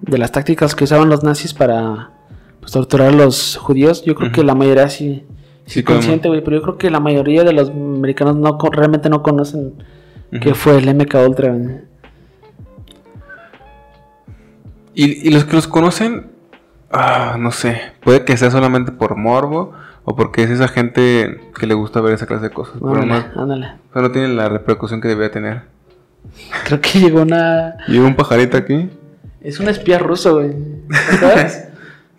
de las tácticas que usaban los nazis para pues, torturar a los judíos, yo creo que la mayoría sí, sí, consciente, güey. Pero yo creo que la mayoría de los americanos no realmente no conocen qué fue el MK Ultra. Y, y los que los conocen, ah, no sé, puede que sea solamente por morbo o porque es esa gente que le gusta ver esa clase de cosas. Pero no, Ándale, ándale. o sea, no tienen la repercusión que debería tener. Creo que llegó una. Llegó un pajarito aquí. Es un espía ruso, güey. ¿Sabes?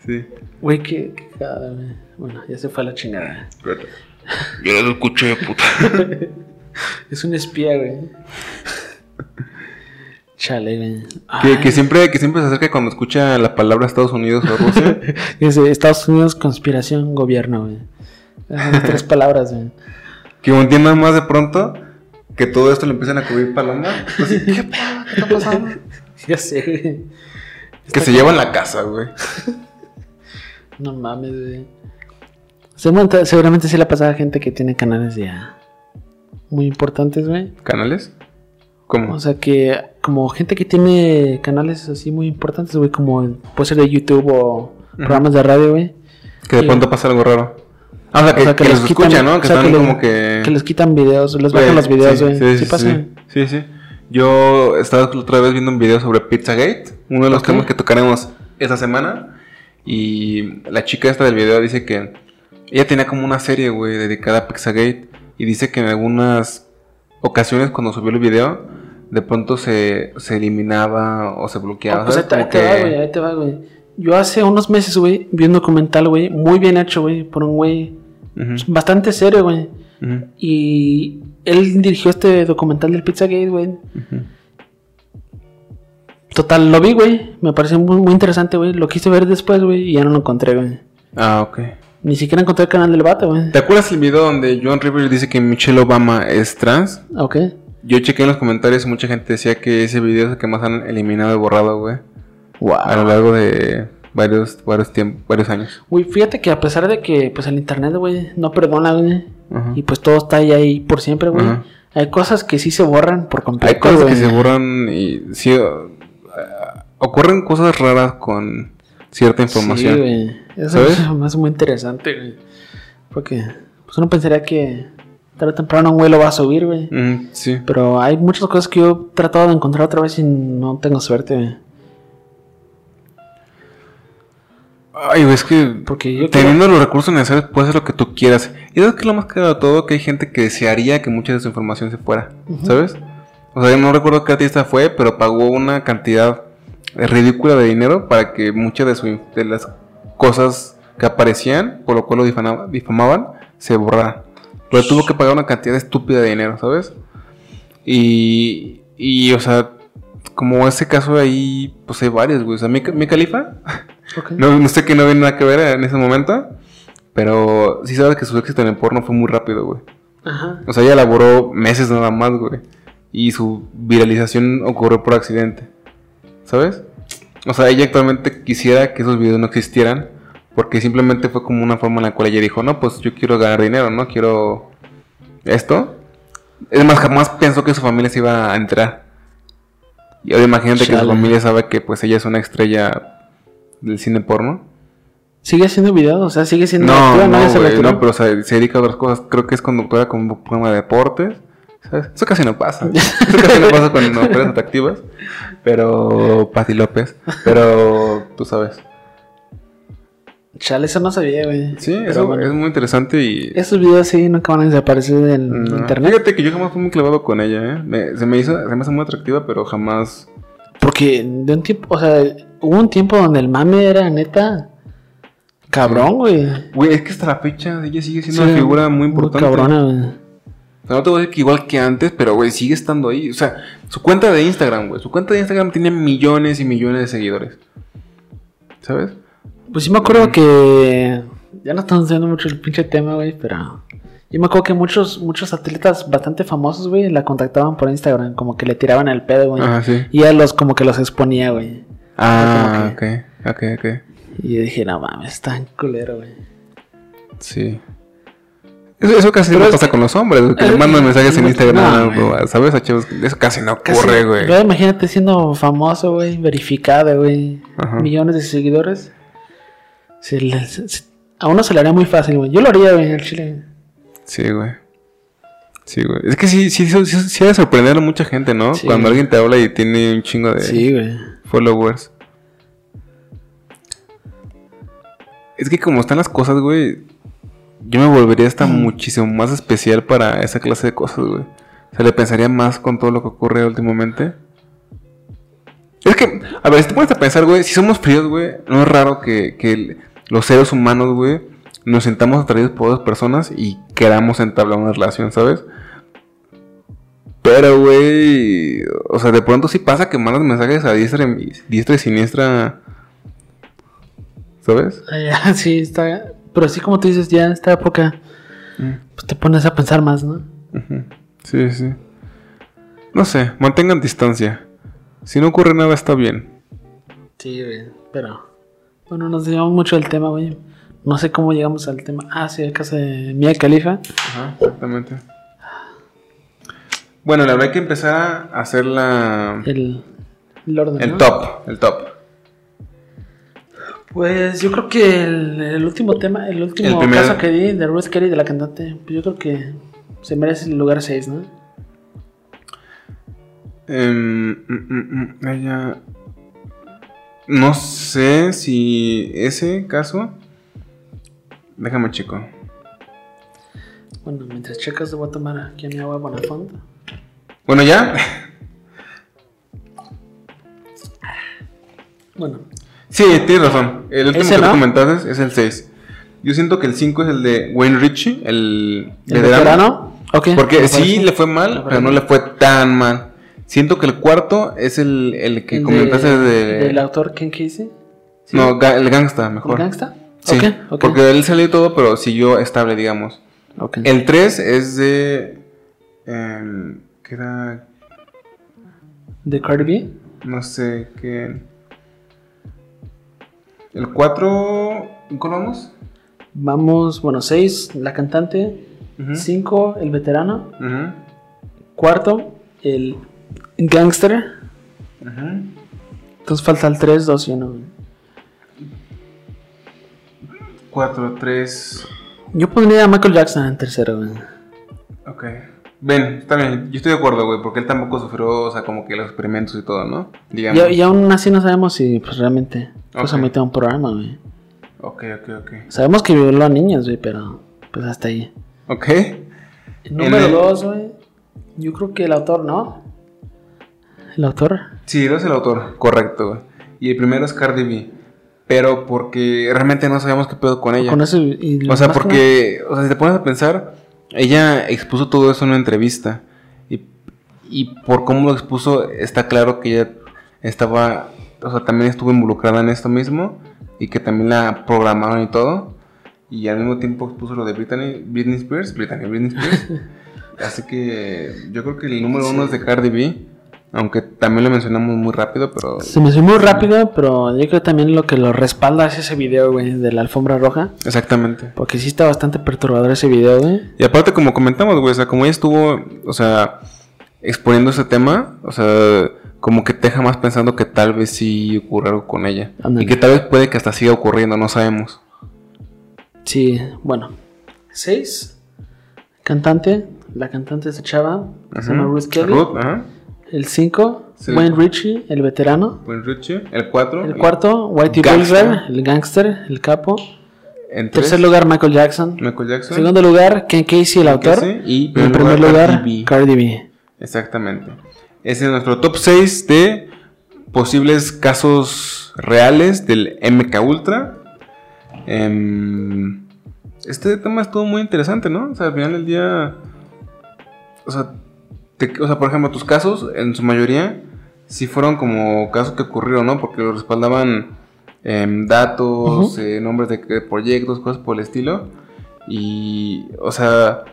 Sí. Güey, qué, qué cagada, güey. Bueno, ya se fue a la chingada. Yo lo escuché, puta. Es un espía, güey. Chale, güey. Que, siempre, que siempre se acerca cuando escucha la palabra Estados Unidos o Rusia. Dice Estados Unidos, conspiración, gobierno, güey. Las tres palabras, güey. que entienda más de pronto que todo esto le empiezan a cubrir paloma. Así, ¿Qué pedo? ¿Qué está pasando? Ya sé, güey. Que se llevan la casa, güey. No mames, güey. Seguramente, seguramente sí le pasa a gente que tiene canales ya muy importantes, güey. ¿Canales? ¿Cómo? O sea que, como gente que tiene canales así muy importantes, güey, como puede ser de YouTube o programas de radio, güey. que de pronto pasa algo raro. Ah, o sea, que, O sea, que les escuchan, ¿no? o Que sea, están que les- como que... Que les quitan videos, les bajan los videos, güey. Sí, Sí, sí, sí, sí. Yo estaba otra vez viendo un video sobre Pizzagate, uno de los temas que tocaremos esta semana. Y la chica esta del video dice que ella tenía como una serie, güey, dedicada a Pizzagate. Y dice que en algunas ocasiones cuando subió el video, de pronto se, se eliminaba o se bloqueaba. Oh, pues ahí te, va, güey, ahí te va, güey. Yo hace unos meses, güey, vi un documental, güey, muy bien hecho, güey, por un güey bastante serio, güey. Y él dirigió este documental del Pizzagate, güey. Total, lo vi, güey. Me pareció muy, muy interesante, güey. Lo quise ver después, güey, y ya no lo encontré, güey. Ah, ok. Ni siquiera encontré el canal del vato, güey. ¿Te acuerdas el video donde John Rivers dice que Michelle Obama es trans? Ok. Yo chequé en los comentarios y mucha gente decía que ese video es el que más han eliminado y borrado, güey. Wow. A lo largo de varios, varios tiempos, varios años. Güey, fíjate que a pesar de que, pues, el internet, güey, no perdona, güey. Ajá. Y pues todo está ahí, ahí por siempre, güey. Ajá. Hay cosas que sí se borran por completo, Hay cosas que güey. se borran y sí, uh, ocurren cosas raras con cierta información. Sí, güey. Eso ¿Sabes? es muy interesante, güey. Porque, pues uno pensaría que tarde o temprano un güey lo va a subir, güey. Mm, sí. Pero hay muchas cosas que yo he tratado de encontrar otra vez y no tengo suerte, güey. Ay, es que Porque yo teniendo los recursos necesarios puedes hacer lo que tú quieras. Y es que lo más caro de todo que hay gente que desearía que mucha de su información se fuera. ¿sabes? O sea, yo no recuerdo qué artista fue, pero pagó una cantidad ridícula de dinero para que muchas de, su, de las cosas que aparecían, por lo cual lo difama- difamaban, se borraran. Pero tuvo que pagar una cantidad estúpida de dinero, ¿sabes? Y, y o sea, como ese caso ahí, pues hay varios, güey. O sea, mi, mi califa, No, no sé que no tiene nada que ver en ese momento, pero sí sabes que su éxito en el porno fue muy rápido, güey. Ajá. O sea, ella elaboró meses nada más, güey. Y su viralización ocurrió por accidente. ¿Sabes? O sea, ella actualmente quisiera que esos videos no existieran. Porque simplemente fue como una forma en la cual ella dijo, no, pues yo quiero ganar dinero, ¿no? Quiero esto. Es más, jamás pensó que su familia se iba a enterar. Y ahora imagínate que su familia sabe que pues ella es una estrella del cine porno. ¿Sigue haciendo videos? O sea, sigue siendo No, activa, no, no, pero o sea, se dedica a otras cosas. Creo que es conductora con un programa de deportes. ¿sabes? Eso casi no pasa. Eso casi no pasa con mujeres atractivas. Pero, Pati López. Pero, tú sabes. Chale, eso no sabía, güey. Sí, Pero eso bueno. es muy interesante y... Esos videos sí nunca van a desaparecer del no. internet. Fíjate que yo jamás fui muy clavado con ella, ¿eh? Me- se me hizo, se me hace muy atractiva, pero jamás... Porque de un tiempo, o sea, hubo un tiempo donde el mame era neta cabrón, güey. Güey, es que hasta la fecha ella sigue siendo Sí, una figura muy importante. cabrona, güey. No te voy a decir que igual que antes, pero güey, sigue estando ahí. O sea, su cuenta de Instagram, güey. Su cuenta de Instagram tiene millones y millones de seguidores. ¿Sabes? Pues sí me acuerdo que ya no estamos haciendo mucho el pinche tema, güey, pero yo me acuerdo que muchos muchos atletas bastante famosos, güey, la contactaban por Instagram, como que le tiraban el pedo, güey. Ajá, sí. Y ella los como que los exponía, güey. Ah, como ok, ok, ok. Y yo dije, no mames, en culero, güey. Sí. Eso, eso casi Pero no pasa que- con los hombres, que le mandan que- mensajes en no, Instagram, no, güey, ¿sabes? A eso casi no Casi- ocurre, güey. Luego imagínate siendo famoso, güey, verificado, güey. Millones de seguidores. Se a uno se le haría muy fácil, güey. Yo lo haría, güey, en el chile. Sí, güey. Sí, güey. Es que sí, sí, sí, sí, ha de sorprender a mucha gente, ¿no? Sí. Cuando alguien te habla y tiene un chingo de Sí, güey. followers. Es que como están las cosas, güey, yo me volvería hasta muchísimo más especial para esa clase de cosas, güey. Se le pensaría más con todo lo que ocurre últimamente. Es que, a ver, si te pones a pensar, güey, si somos fríos, güey, no es raro que, que los seres humanos, güey, nos sentamos atraídos por otras personas y queramos entablar una relación, ¿sabes? Pero, güey, o sea, de pronto sí pasa que mandas mensajes a diestra y, diestra y siniestra, ¿sabes? Ah, sí, está. Pero así como tú dices, ya en esta época, pues te pones a pensar más, ¿no? Sí, sí. No sé, mantengan distancia. Si no ocurre nada, está bien. Sí, güey. Pero. Bueno, nos llevamos mucho del tema, güey. No sé cómo llegamos al tema. Ah, sí, el caso de Mia Khalifa. Ajá, exactamente. Bueno, la verdad hay que empezar a hacer la... El, el orden. El ¿no? top, el top. Pues yo creo que el, el último tema, el último El primer- caso que di de Ruth Kelly, de la cantante, pues yo creo que se merece el lugar 6, ¿no? Mm, mm, ella... No sé si ese caso... Déjame chico. Bueno, mientras checas, a tomar aquí mi agua Bonafont. Bueno, ya. Bueno, Sí, tienes razón. El último ¿Ese que no? comentaste es el 6. Yo siento que el 5 es el de Wayne Ritchie, el, ¿el veterano. veterano? Ok. Porque sí le fue mal, pero no le fue tan mal. Siento que el cuarto es el, el que ¿El comentaste de... ¿Del autor Ken Casey? ¿Sí? No, ga- el gangsta, ¿El mejor. gangsta? Sí, Ok, ok. porque él salió todo, pero siguió estable, digamos. Ok. El 3 es de... em, ¿Qué era? ¿De Cardi B? No sé qué... El 4... ¿Cuál vamos? Vamos, bueno, 6, la cantante. Ujú. 5, el veterano. Ujú, Cuarto, el gangster. ujú. Entonces falta el 3, 2 y 1. 4, 3... Yo pondría a Michael Jackson en tercero, güey. Ok. Ven, está bien, yo estoy de acuerdo, güey, porque él tampoco sufrió, o sea, como que los experimentos y todo, ¿no? Digamos. Y, y aún así no sabemos si pues realmente fue Ok. sometido a un programa, güey. Ok, ok, ok. Sabemos que violó a niños, güey, pero pues hasta ahí. Ok. Número el- 2, güey. Yo creo que el autor, ¿no? El autor. Sí, es el autor, correcto, güey. Y el primero es Cardi B. Pero porque realmente no sabíamos qué pedo con ella. Con eso y- O sea, porque, o sea, si te pones a pensar, ella expuso todo eso en una entrevista. Y, y por cómo lo expuso, está claro que ella estaba, o sea, también estuvo involucrada en esto mismo. Y que también la programaron y todo. Y al mismo tiempo expuso lo de Britney, Britney Spears. Britney, Britney Spears. Así que yo creo que el número uno es de Cardi B. Aunque también lo mencionamos muy rápido, pero... Se me hizo muy rápido, pero yo creo también lo que lo respalda es ese video, güey, de la alfombra roja. Exactamente. Porque sí está bastante perturbador ese video, güey. Y aparte, como comentamos, güey, o sea, como ella estuvo, o sea, exponiendo ese tema, o sea, como que te deja más pensando que tal vez sí ocurre algo con ella. Y que tal vez puede que hasta siga ocurriendo, no sabemos. Sí, bueno. Seis. Cantante. La cantante se chava. que Se llama. Ruth Kelly. Ruth, ajá. El 5. Sí. Wayne Ritchie, el veterano. Buen Richie. El 4. El cuarto, Whitey. Bulger, el gangster, el capo. En tres, Tercer lugar, Michael Jackson. Michael Jackson. Segundo lugar, Ken Casey, el autor. Casey. Y en primer lugar, Cardi B. Cardi B. Exactamente. Ese es nuestro top 6 de posibles casos reales del MK Ultra. Em, este tema estuvo muy interesante, ¿no? O sea, al final del día. O sea, te- o sea, por ejemplo, tus casos, en su mayoría, sí fueron como casos que ocurrieron, ¿no? Porque lo respaldaban em, datos, eh, nombres de, de proyectos, cosas por el estilo. Y, o sea,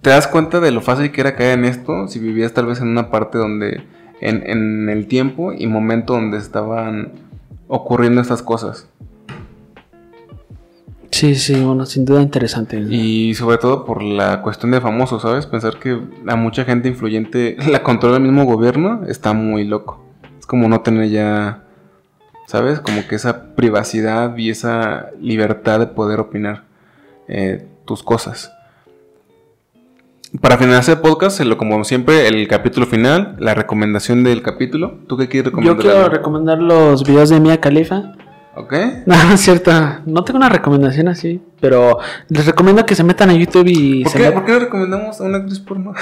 te das cuenta de lo fácil que era caer en esto si vivías tal vez en una parte donde, en, en el tiempo y momento donde estaban ocurriendo estas cosas. Sí, sí, bueno, sin duda interesante. Y sobre todo por la cuestión de famosos, ¿sabes? Pensar que a mucha gente influyente la controla el mismo gobierno está muy loco. Es como no tener ya, ¿sabes? Como que esa privacidad y esa libertad de poder opinar eh, tus cosas. Para finalizar el podcast, como siempre, el capítulo final, la recomendación del capítulo. ¿Tú qué quieres Yo recomendar? quiero Ale? recomendar los videos de Mia Khalifa. ¿Ok? No, es cierto. No tengo una recomendación así, pero les recomiendo que se metan a YouTube y ¿Por se qué, met- ¿Por qué no recomendamos a una actriz porno?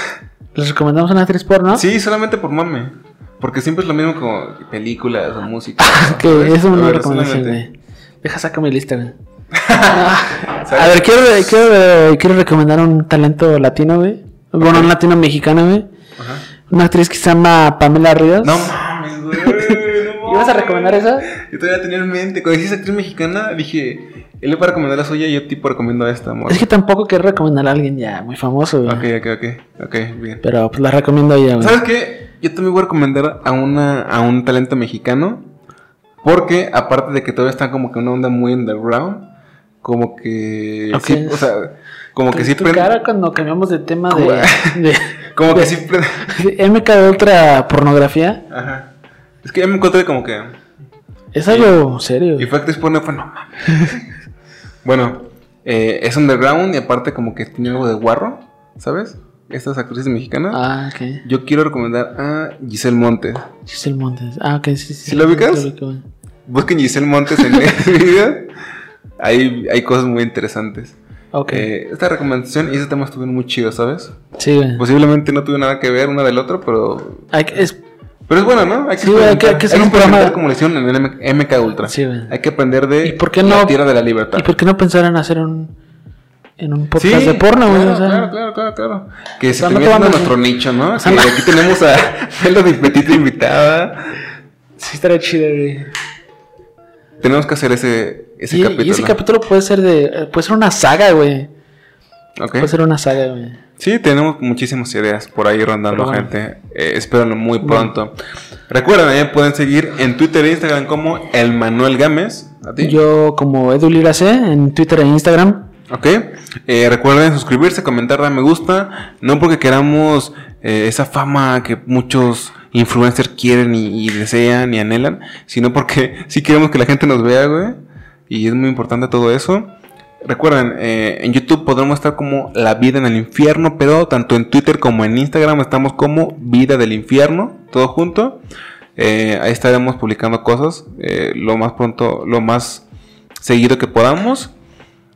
les recomendamos una actriz porno. Sí, solamente por mame. Porque siempre es lo mismo como películas o música. Que ¿sabes? es una A recomendación, güey. Deja, saca mi lista, güey. a ver, quiero, quiero, quiero recomendar un talento latino, güey. Bueno, un latino mexicano, güey. Una actriz que se llama Pamela Ríos. No mames, güey. no ¿Ibas a mames. recomendar esa? Yo todavía tenía en mente. Cuando dijiste actriz mexicana, dije, él le va a recomendar la suya y yo tipo recomiendo a esta, amor. Es que tampoco quiero recomendar a alguien ya muy famoso, güey. Ok, ok, ok. Ok, bien. Pero pues la recomiendo a ella, güey. ¿Sabes qué? Yo también voy a recomendar a, una, a un talento mexicano. Porque aparte de que todavía está como que una onda muy underground. Como que... Ok. Sí, o sea, como que sí tu prende- cara cuando cambiamos de tema de, de, Como que de- sí prende- de MK de ultra pornografía. Ajá. Es que ya me encontré como que... Es algo serio. Y fue actriz porno, fue no mames. bueno, eh, es underground y aparte como que tiene algo de guarro, ¿sabes? Estas actrices mexicanas. Ah, ok. Yo quiero recomendar a Giselle Montes. Giselle Montes. Ah, ok, sí, sí. ¿Sí lo ubicas? Busquen Giselle Montes en Netflix. hay, hay cosas muy interesantes. Ok. Eh, esta recomendación y ese tema estuvieron muy chidos, ¿sabes? sí, güey. Posiblemente no tuve nada que ver una del otro, pero... Hay es- Pero es bueno, ¿no? Hay que Sí, hay que- hay que hacer un programa- como le hicieron en el MK Ultra. Sí. Hay que aprender de ¿Y por qué la no- tierra de la libertad. ¿Y por qué no pensar en hacer un. en un podcast Sí, de porno, güey? Claro, o sea, claro, claro, claro, claro. Que se no termine vamos- nuestro nicho, ¿no? o sea, Que no- aquí tenemos a Melo de Petita invitada. Sí, estaría chido, güey. Tenemos que hacer ese, ese y, capítulo. y ese capítulo puede ser de. puede ser una saga, güey. Ok. Puede ser una saga, güey. Sí, tenemos muchísimas ideas por ahí rondando, bueno. gente. Eh, espérenlo muy pronto. Recuerden, eh, pueden seguir en Twitter e Instagram como el Manuel Gámez. ¿A ti? Yo, como Edu Lira C, en Twitter e Instagram. Ok. Eh, recuerden suscribirse, comentar, dar me gusta. No porque queramos eh, esa fama que muchos influencers quieren y, y desean y anhelan, sino porque sí queremos que la gente nos vea, güey. Y es muy importante todo eso. Recuerden, eh, en YouTube podremos estar como La Vida en el Infierno, pero tanto en Twitter como en Instagram estamos como Vida del Infierno, todo junto. Eh, ahí estaremos publicando cosas eh, lo más pronto, lo más seguido que podamos.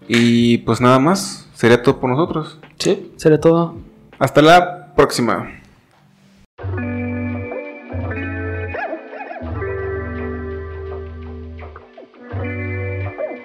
Y pues nada más, sería todo por nosotros. Sí, sería todo. Hasta la próxima.